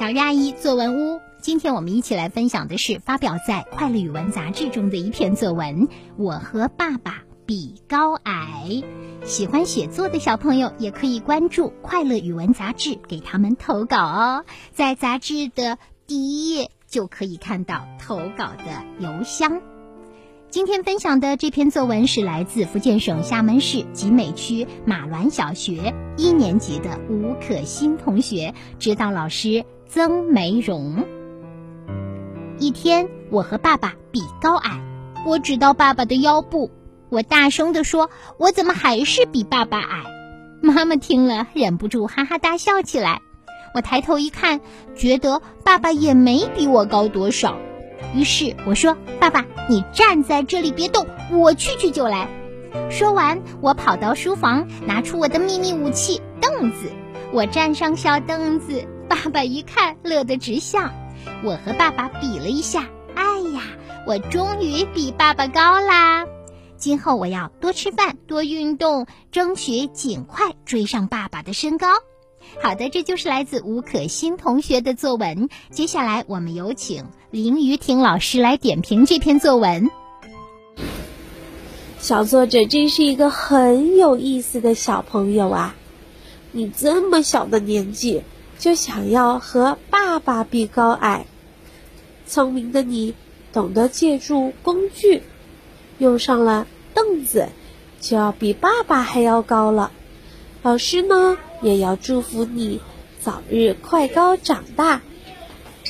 小鱼阿姨作文屋，今天我们一起来分享的是发表在《快乐语文》杂志中的一篇作文《我和爸爸比高矮》。喜欢写作的小朋友也可以关注《快乐语文》杂志，给他们投稿哦。在杂志的第一页就可以看到投稿的邮箱。今天分享的这篇作文是来自福建省厦门市集美区马峦小学一年级的吴可欣同学，指导老师曾梅荣。一天，我和爸爸比高矮，我指到爸爸的腰部。我大声地说：“我怎么还是比爸爸矮？”妈妈听了，忍不住哈哈大笑起来。我抬头一看，觉得爸爸也没比我高多少。于是我说：“爸爸，你站在这里别动，我去去就来。”说完，我跑到书房，拿出我的秘密武器——凳子。我站上小凳子，爸爸一看，乐得直笑。我和爸爸比了一下，哎呀，我终于比爸爸高啦！今后我要多吃饭，多运动，争取尽快追上爸爸的身高。好的，这就是来自吴可欣同学的作文。接下来，我们有请林雨婷老师来点评这篇作文。小作者真是一个很有意思的小朋友啊！你这么小的年纪就想要和爸爸比高矮，聪明的你懂得借助工具。用上了凳子，就要比爸爸还要高了。老师呢，也要祝福你早日快高长大，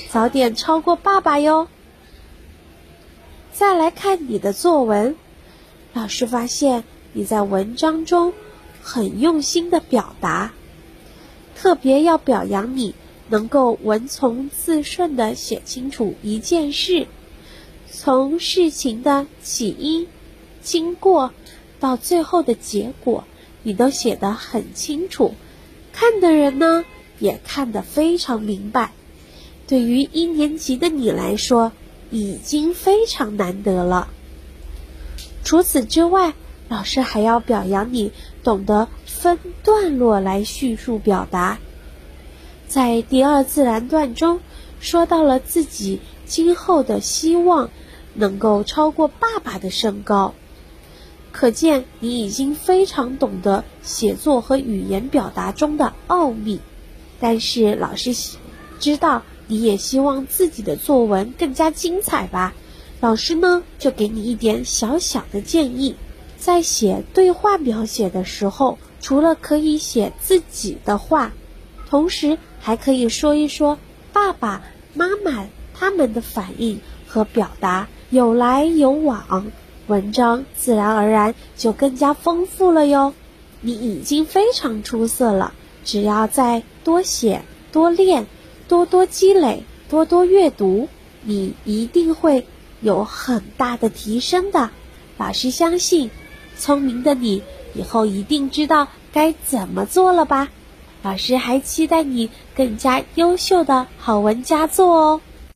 早点超过爸爸哟。再来看你的作文，老师发现你在文章中很用心的表达，特别要表扬你能够文从字顺的写清楚一件事。从事情的起因、经过到最后的结果，你都写得很清楚，看的人呢也看得非常明白。对于一年级的你来说，已经非常难得了。除此之外，老师还要表扬你懂得分段落来叙述表达。在第二自然段中，说到了自己今后的希望。能够超过爸爸的身高，可见你已经非常懂得写作和语言表达中的奥秘。但是老师知道你也希望自己的作文更加精彩吧？老师呢就给你一点小小的建议：在写对话描写的时候，除了可以写自己的话，同时还可以说一说爸爸妈妈他们的反应和表达。有来有往，文章自然而然就更加丰富了哟。你已经非常出色了，只要再多写、多练、多多积累、多多阅读，你一定会有很大的提升的。老师相信，聪明的你以后一定知道该怎么做了吧？老师还期待你更加优秀的好文佳作哦。